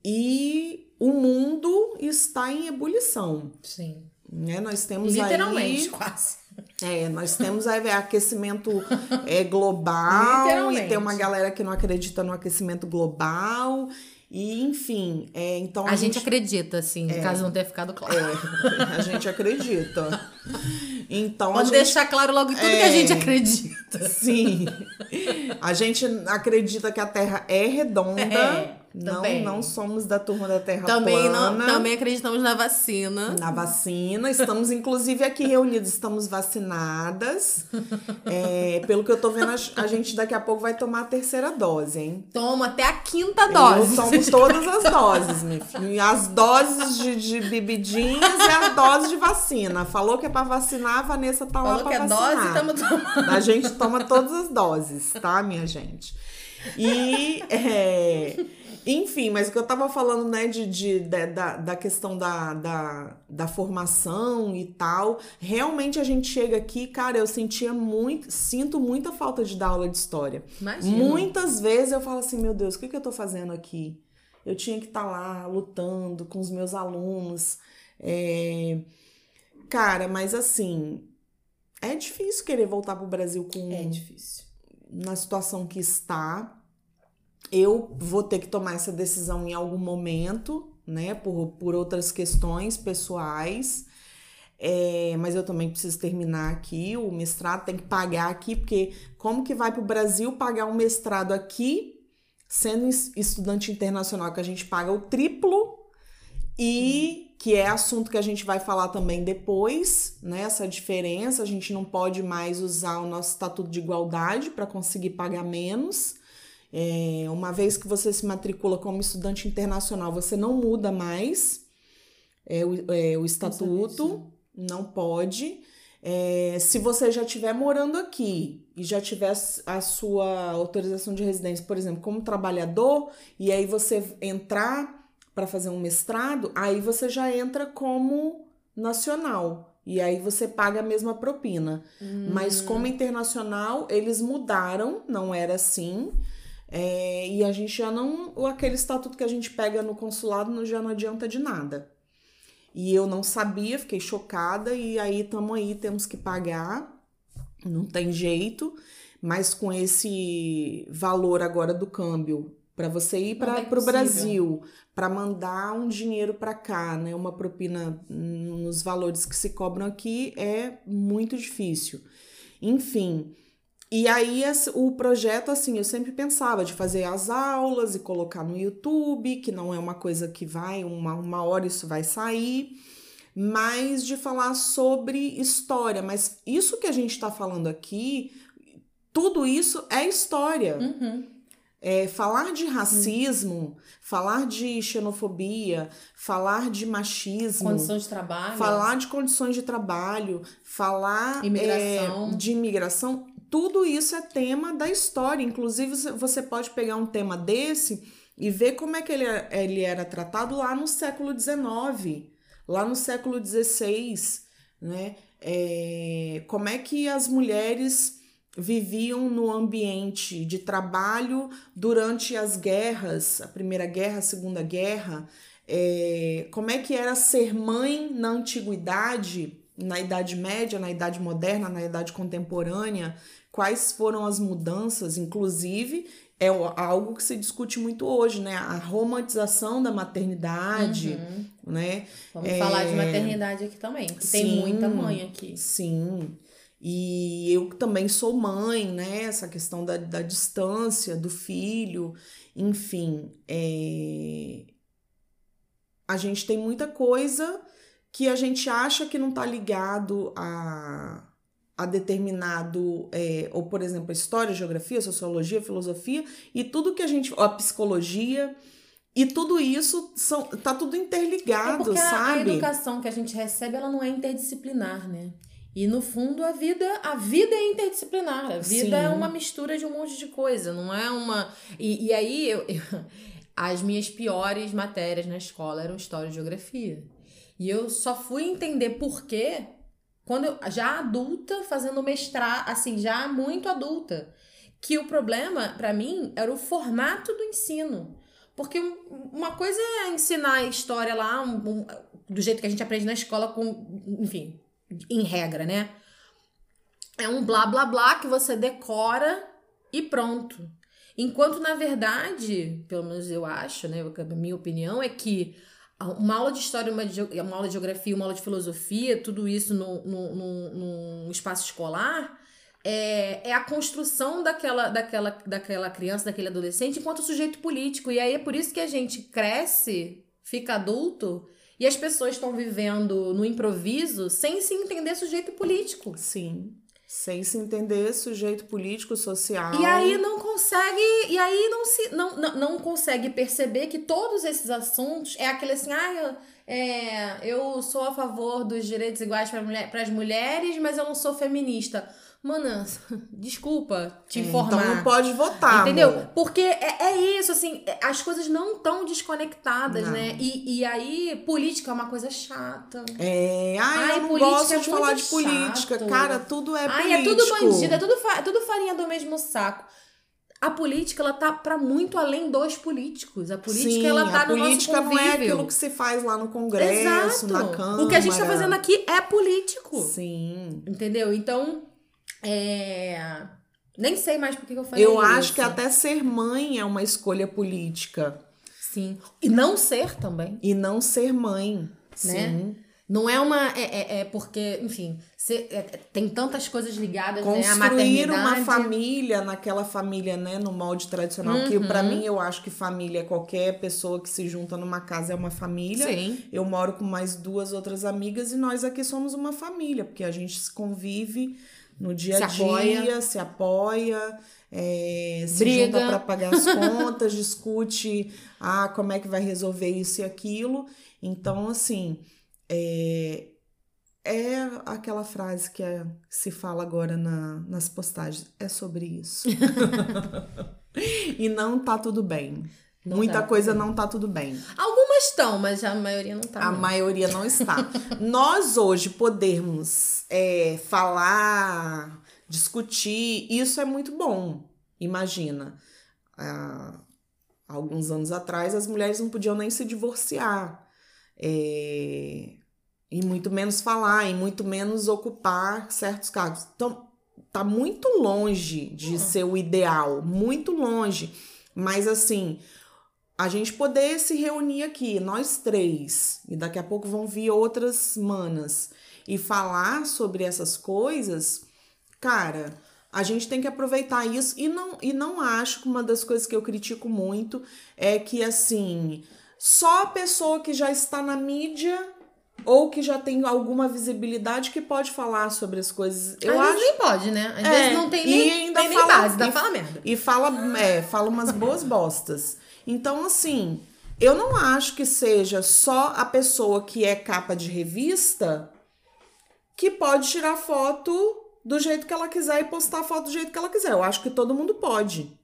E o mundo está em ebulição. Sim. Né? Nós temos Literalmente, aí. quase. É, nós temos aí aquecimento é, global e tem uma galera que não acredita no aquecimento global. E, enfim, é, então A, gente, acredita, assim, caso não tenha ficado claro. é, a gente acredita. Então a Vamos gente deixar claro logo tudo que É. a gente acredita. Sim. A gente acredita que a Terra é redonda. É, não, também. não somos da turma da Terra Também, não, plana. também acreditamos na vacina. Na vacina. Estamos, inclusive, aqui reunidos, estamos vacinadas. É, pelo que eu tô vendo, a, gente daqui a pouco vai tomar a terceira dose, hein? Toma até a quinta dose. Eu tomo todas as doses, filho. E As doses de, de bebidinhas e as doses de vacina. Falou que é pra vacinar, a Vanessa tá lá Falou pra que é vacinar. dose, estamos tomando. A gente toma todas as doses, tá, minha gente? E, é, enfim, mas o que eu tava falando, né, de, de, de- da, da questão da, da, da formação e tal, realmente a gente chega aqui, cara, eu sentia muito, sinto muita falta de dar aula de história. Imagina. Muitas vezes eu falo assim, meu Deus, o que, que eu tô fazendo aqui? Eu tinha que estar lá lutando com os meus alunos. é, Cara, mas assim, é difícil querer voltar pro Brasil com É difícil. na situação que está. Eu vou ter que tomar essa decisão em algum momento, né? Por, por outras questões pessoais. É, mas eu também preciso terminar aqui o mestrado, tem que pagar aqui, porque como que vai para o Brasil pagar um mestrado aqui, sendo es- estudante internacional, que a gente paga o triplo, e que é assunto que a gente vai falar também depois, né? Essa diferença, a gente não pode mais usar o nosso estatuto de igualdade para conseguir pagar menos. É, uma vez que você se matricula como estudante internacional, você não muda mais é, o, é, o estatuto, não pode. É, se você já estiver morando aqui e já tiver a sua autorização de residência, por exemplo, como trabalhador, e aí você entrar para fazer um mestrado, aí você já entra como nacional. E aí você paga a mesma propina. Mas como internacional, eles mudaram, não era assim. É, e a gente já não. Aquele estatuto que a gente pega no consulado já não adianta de nada. E eu não sabia, fiquei chocada, e aí estamos aí, temos que pagar, não tem jeito, mas com esse valor agora do câmbio, para você ir para tem o. Brasil, para mandar um dinheiro para cá, né, uma propina nos valores que se cobram aqui, é muito difícil. Enfim. E aí o projeto, assim, eu sempre pensava de fazer as aulas e colocar no YouTube, que não é uma coisa que vai, uma, uma hora isso vai sair, mas de falar sobre história. Mas isso que a gente está falando aqui, tudo isso é história. Uhum. É, falar de racismo, falar de xenofobia, falar de machismo. Condição de trabalho. Falar de condições de trabalho, falar Imigração. é, de imigração, tudo isso é tema da história. Inclusive, você- pode pegar um tema desse e ver como é que ele, é- ele era tratado lá no século XIX, lá no século XVI, né? É, como é que as mulheres viviam no ambiente de trabalho durante as guerras, a Primeira Guerra, a Segunda Guerra, é, como é que era ser mãe na antiguidade, na Idade Média, na Idade Moderna, na Idade Contemporânea, quais foram as mudanças, inclusive é algo que se discute muito hoje, né? A romantização da maternidade, né? Vamos É, falar de maternidade aqui também, que tem sim. muita mãe aqui. Sim. E eu também sou mãe, né? Essa questão da, da distância do filho, enfim. é, A gente tem muita coisa que a gente acha que não tá ligado a, a determinado, é, ou por exemplo, história, geografia, sociologia, filosofia, e tudo que a gente. a psicologia. E tudo isso são, tá tudo É interligado, porque a- a, sabe? educação que a gente recebe, ela não é interdisciplinar, né? E no fundo a vida, a vida é interdisciplinar. A vida Sim. é uma mistura de um monte de coisa, não é uma. E, e aí eu, eu- as minhas piores matérias na escola eram história e geografia. E eu só fui entender por quê quando eu, já adulta, fazendo mestrado, assim, já muito adulta. Que o problema, pra mim, era o formato do ensino. Porque uma coisa é ensinar a história lá um, um, do jeito que a gente aprende na escola, com, enfim, em regra, né? É um blá blá blá que você decora e pronto. Enquanto, na verdade, pelo menos eu acho, né? A minha opinião é que uma aula de história, uma, uma aula de geografia, uma aula de filosofia, tudo isso num espaço escolar, é, é a construção daquela, daquela, daquela criança, daquele adolescente enquanto sujeito político. E aí é por isso que a gente cresce, fica adulto, e as pessoas estão vivendo no improviso sem se entender sujeito político. Sim. Sem se entender sujeito político, social. E aí não consegue. E aí não se não, não, não consegue perceber que todos esses assuntos é aquele assim, ah, eu, é, eu sou a favor dos direitos iguais para mulher, as mulheres, mas eu não sou feminista. Mana, desculpa te é, informar. Então não pode votar. Entendeu? Amor. Porque é, é, isso, assim, é, as coisas não estão desconectadas, não. né? E, e aí, política é uma coisa chata. É, ai, ai eu não gosto é de falar de política. Chato. Cara, tudo é ai, político. Ai, é tudo bandido, é tudo, é tudo farinha do mesmo saco. A política, ela tá para muito além dos políticos. A política, Sim, ela tá no nosso convívio. A política não é aquilo que se faz lá no Congresso, Exato. na Câmara. O que a gente tá fazendo aqui é político. Sim. Entendeu? Então, é... Nem sei mais por que eu falei Eu acho isso. que até ser mãe é uma escolha política. Sim. E não ser também. E não ser mãe. Né? Sim. Não é uma. É, é, é porque, enfim, cê, é, tem tantas coisas ligadas, Construir né? A maternidade. uma família naquela família, né? No molde tradicional. Uhum. Que para mim eu acho que família é qualquer pessoa que se junta numa casa é uma família. Sim. Eu moro com mais duas outras amigas e nós aqui somos uma família, porque a gente convive no dia a dia, se apoia, é, se Briga. junta para pagar as contas, discute ah, como é que vai resolver isso e aquilo. Então, assim, é, é aquela frase que é, se fala agora na, nas postagens, é sobre isso. e não tá tudo bem. Não Muita tá coisa não tá tudo bem. Algumas estão, mas a maioria não tá. A não. maioria não está. Nós hoje podermos é, falar, discutir, isso é muito bom. Imagina, há alguns anos atrás as mulheres não podiam nem se divorciar. É, e muito menos falar, e muito menos ocupar certos cargos. Então, tá muito longe de uhum. ser o ideal, muito longe. Mas assim, a gente poder se reunir aqui, nós três, e daqui a pouco vão vir outras manas, e falar sobre essas coisas, cara, a gente tem que aproveitar isso e não, e não acho que uma das coisas que eu critico muito é que assim, só a pessoa que já está na mídia ou que já tem alguma visibilidade que pode falar sobre as coisas. Eu Às acho nem pode, né? Às é, vezes não tem nem, ainda tem fala, nem base, dá fala merda. E fala, é, fala umas boas bostas. Então, assim, eu não acho que seja só a pessoa que é capa de revista que pode tirar foto do jeito que ela quiser e postar foto do jeito que ela quiser. Eu acho que todo mundo pode.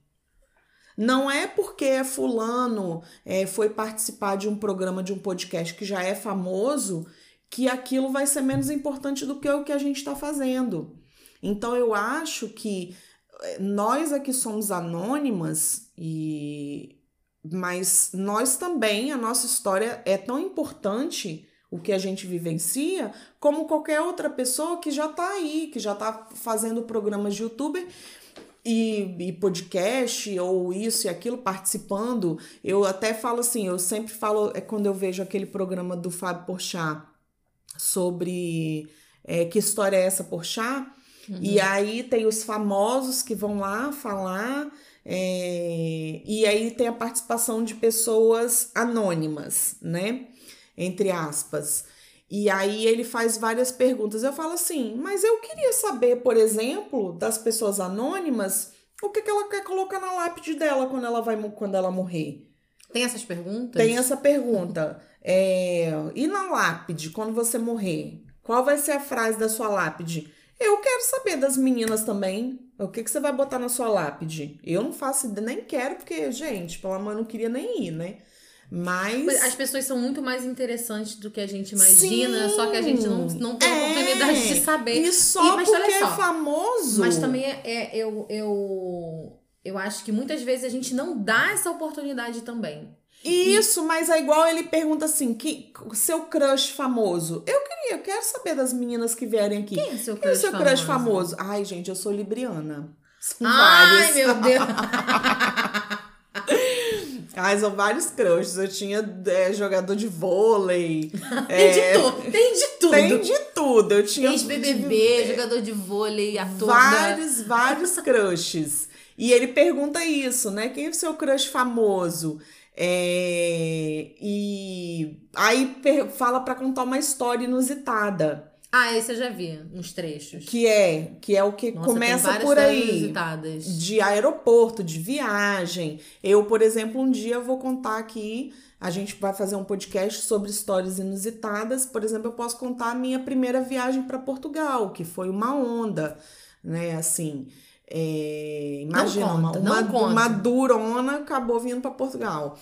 Não é porque é fulano é, foi participar de um programa, de um podcast que já é famoso, que aquilo vai ser menos importante do que o que a gente está fazendo. Então eu acho que é, nós aqui somos anônimas e mas nós também, a nossa história é tão importante o que a gente vivencia, como qualquer outra pessoa que já está aí, que já está fazendo programas de youtuber e, e, podcast ou isso e aquilo, participando. Eu até falo assim, eu sempre falo, é quando eu vejo aquele programa do Fábio Porchat sobre é, que história é essa Porchat, uhum. e aí tem os famosos que vão lá falar é, e aí tem a participação de pessoas anônimas, né? Entre aspas. E aí ele faz várias perguntas. Eu falo assim, mas eu queria saber, por exemplo, das pessoas anônimas, o que, que ela quer colocar na lápide dela quando ela vai quando ela morrer. Tem essas perguntas? Tem essa pergunta. É, e na lápide, quando você morrer, qual vai ser a frase da sua lápide? Eu quero saber das meninas também. O que, que você vai botar na sua lápide? Eu não faço nem quero, porque, gente, pelo amor, eu não queria nem ir, né? Mas. As pessoas são muito mais interessantes do que a gente imagina, Sim, só que a gente não, não tem é, oportunidade de saber. E só e, mas, porque só, é famoso. Mas também é, é, eu, eu, eu acho que muitas vezes a gente não dá essa oportunidade também. Isso, mas é igual ele pergunta assim: que, seu crush famoso. Eu queria, eu quero saber das meninas que vierem aqui. Quem é seu Quem é crush seu crush famoso? famoso? Ai, gente, eu sou libriana. São Ai, vários. meu Deus. Ai, são vários crushes. Eu tinha é, jogador de vôlei. Tem é, de tudo, tem de tudo. Tem de tudo. Eu tinha Ex-BBB, jogador de vôlei, ator. vários, vários crushes. E ele pergunta isso, né? Quem é o seu crush famoso? É, e aí fala pra contar uma história inusitada. Ah, esse eu já vi, uns trechos. Que é, que é o que Nossa, começa por aí. De aeroporto, de viagem. Eu, por exemplo, um dia vou contar aqui. A gente vai fazer um podcast sobre histórias inusitadas. Por exemplo, eu posso contar a minha primeira viagem para Portugal, que foi uma onda, né? Assim, é, imagina, conta, uma, uma, uma durona acabou vindo para Portugal.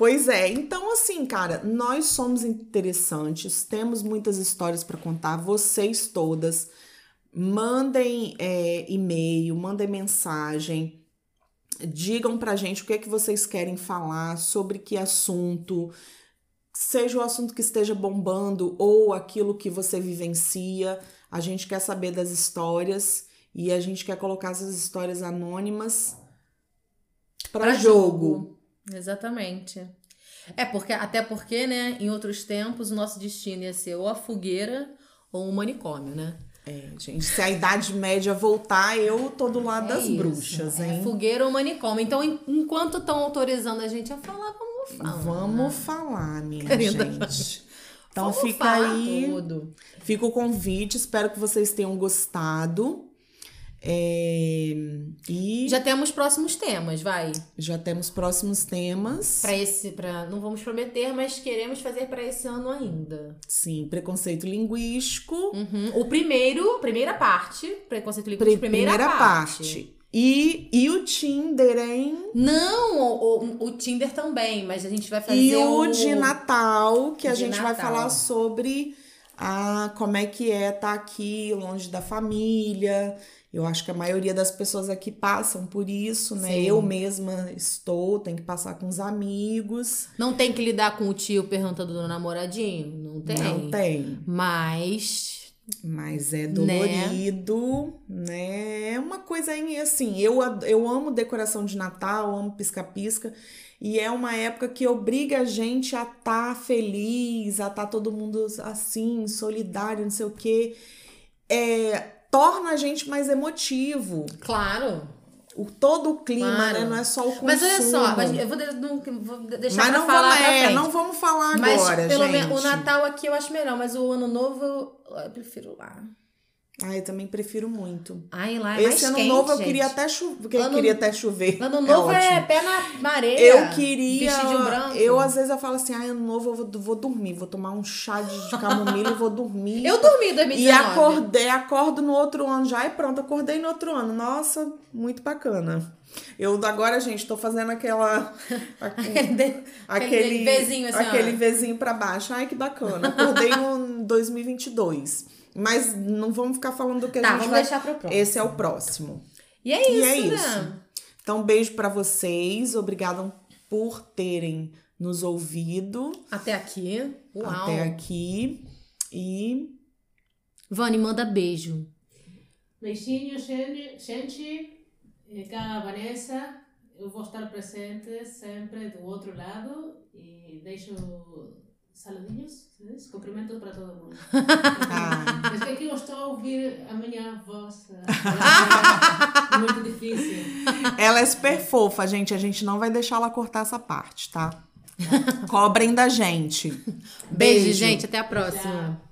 Pois é, então assim, cara, nós somos interessantes, temos muitas histórias para contar, vocês todas. Mandem é, e-mail, mandem mensagem, digam pra gente o que é que vocês querem falar, sobre que assunto, seja o assunto que esteja bombando ou aquilo que você vivencia. A gente quer saber das histórias e a gente quer colocar essas histórias anônimas para Pra jogo. Exatamente. É porque, até porque, né, em outros tempos, o nosso destino ia ser ou a fogueira ou um manicômio, né? É, gente, se a Idade Média voltar, eu tô do lado É das isso. bruxas, É hein? fogueira ou manicômio. Então, en- enquanto estão autorizando a gente a falar, vamos falar. Vamos falar, minha Querida. gente. Então Vamos fica aí, tudo. fica o convite, espero que vocês tenham gostado. É, e já... Já temos próximos temas, vai. temos próximos temas. Para esse, para não vamos prometer, mas queremos fazer para esse ano ainda. Sim, preconceito linguístico. Uhum. O primeiro, primeira parte, preconceito linguístico, primeira, parte. E, e o Tinder, hein? Não, o, o, o Tinder também, mas a gente vai fazer E o o de Natal, que a De gente vai Natal. falar sobre a, como é que é estar aqui longe da família. Eu acho que a maioria das pessoas aqui passam por isso, né? Sim. Eu mesma estou, tenho que passar com os amigos. Não tem que lidar com o tio perguntando do namoradinho? Não tem. Não tem. Mas Mas é dolorido, né? É uma coisa aí, assim, eu, eu amo decoração de Natal, amo pisca-pisca, e é uma época que obriga a gente a estar feliz, a estar todo mundo assim, solidário, não sei o quê. É, torna a gente mais emotivo. Claro. O, todo o clima, Claro. né? Não é só o consumo. Mas olha só, mas eu vou, não- vou deixar Mas não falar vamos, pra é, não vamos falar mas agora, pelo gente. menos o Natal aqui eu acho melhor, mas o Ano Novo eu, eu prefiro lá. Ah, eu também prefiro muito. Ai, lá é Esse ano quente, novo eu gente. queria até chover. Ano- queria até chover. Ano Novo é, ótimo. pé na areia. Eu queria. Eu, às vezes, eu falo assim: ah, ano novo eu vou, vou dormir, vou tomar um chá de camomila e vou dormir. Eu dormi em 2019. E acordei, acordo no outro ano já e pronto, acordei no outro ano. Nossa, muito bacana. Eu agora, gente, tô fazendo aquela. Aquele, de- aquele Vzinho assim, aquele ó. Vzinho pra baixo. Ai, que bacana. Acordei no 2022. Mas não vamos ficar falando do que a Tá, gente vamos vai... deixar pro próximo. Esse é o próximo. E é isso, E é né? isso. Então, beijo pra vocês. Obrigada por terem nos ouvido Até aqui. Uau. até aqui. E Vani, manda beijo. Beijinho, gente. Cá, Vanessa. Eu vou estar presente sempre do outro lado e deixo saludinhos, né? cumprimentos para todo mundo. Ah. Mas que aqui eu estou a ouvir a minha voz. eh, Muito difícil. ela é super fofa, gente. A gente não vai deixar ela cortar essa parte, tá? Cobrem da gente. Beijo, gente. Até a próxima. Tchau.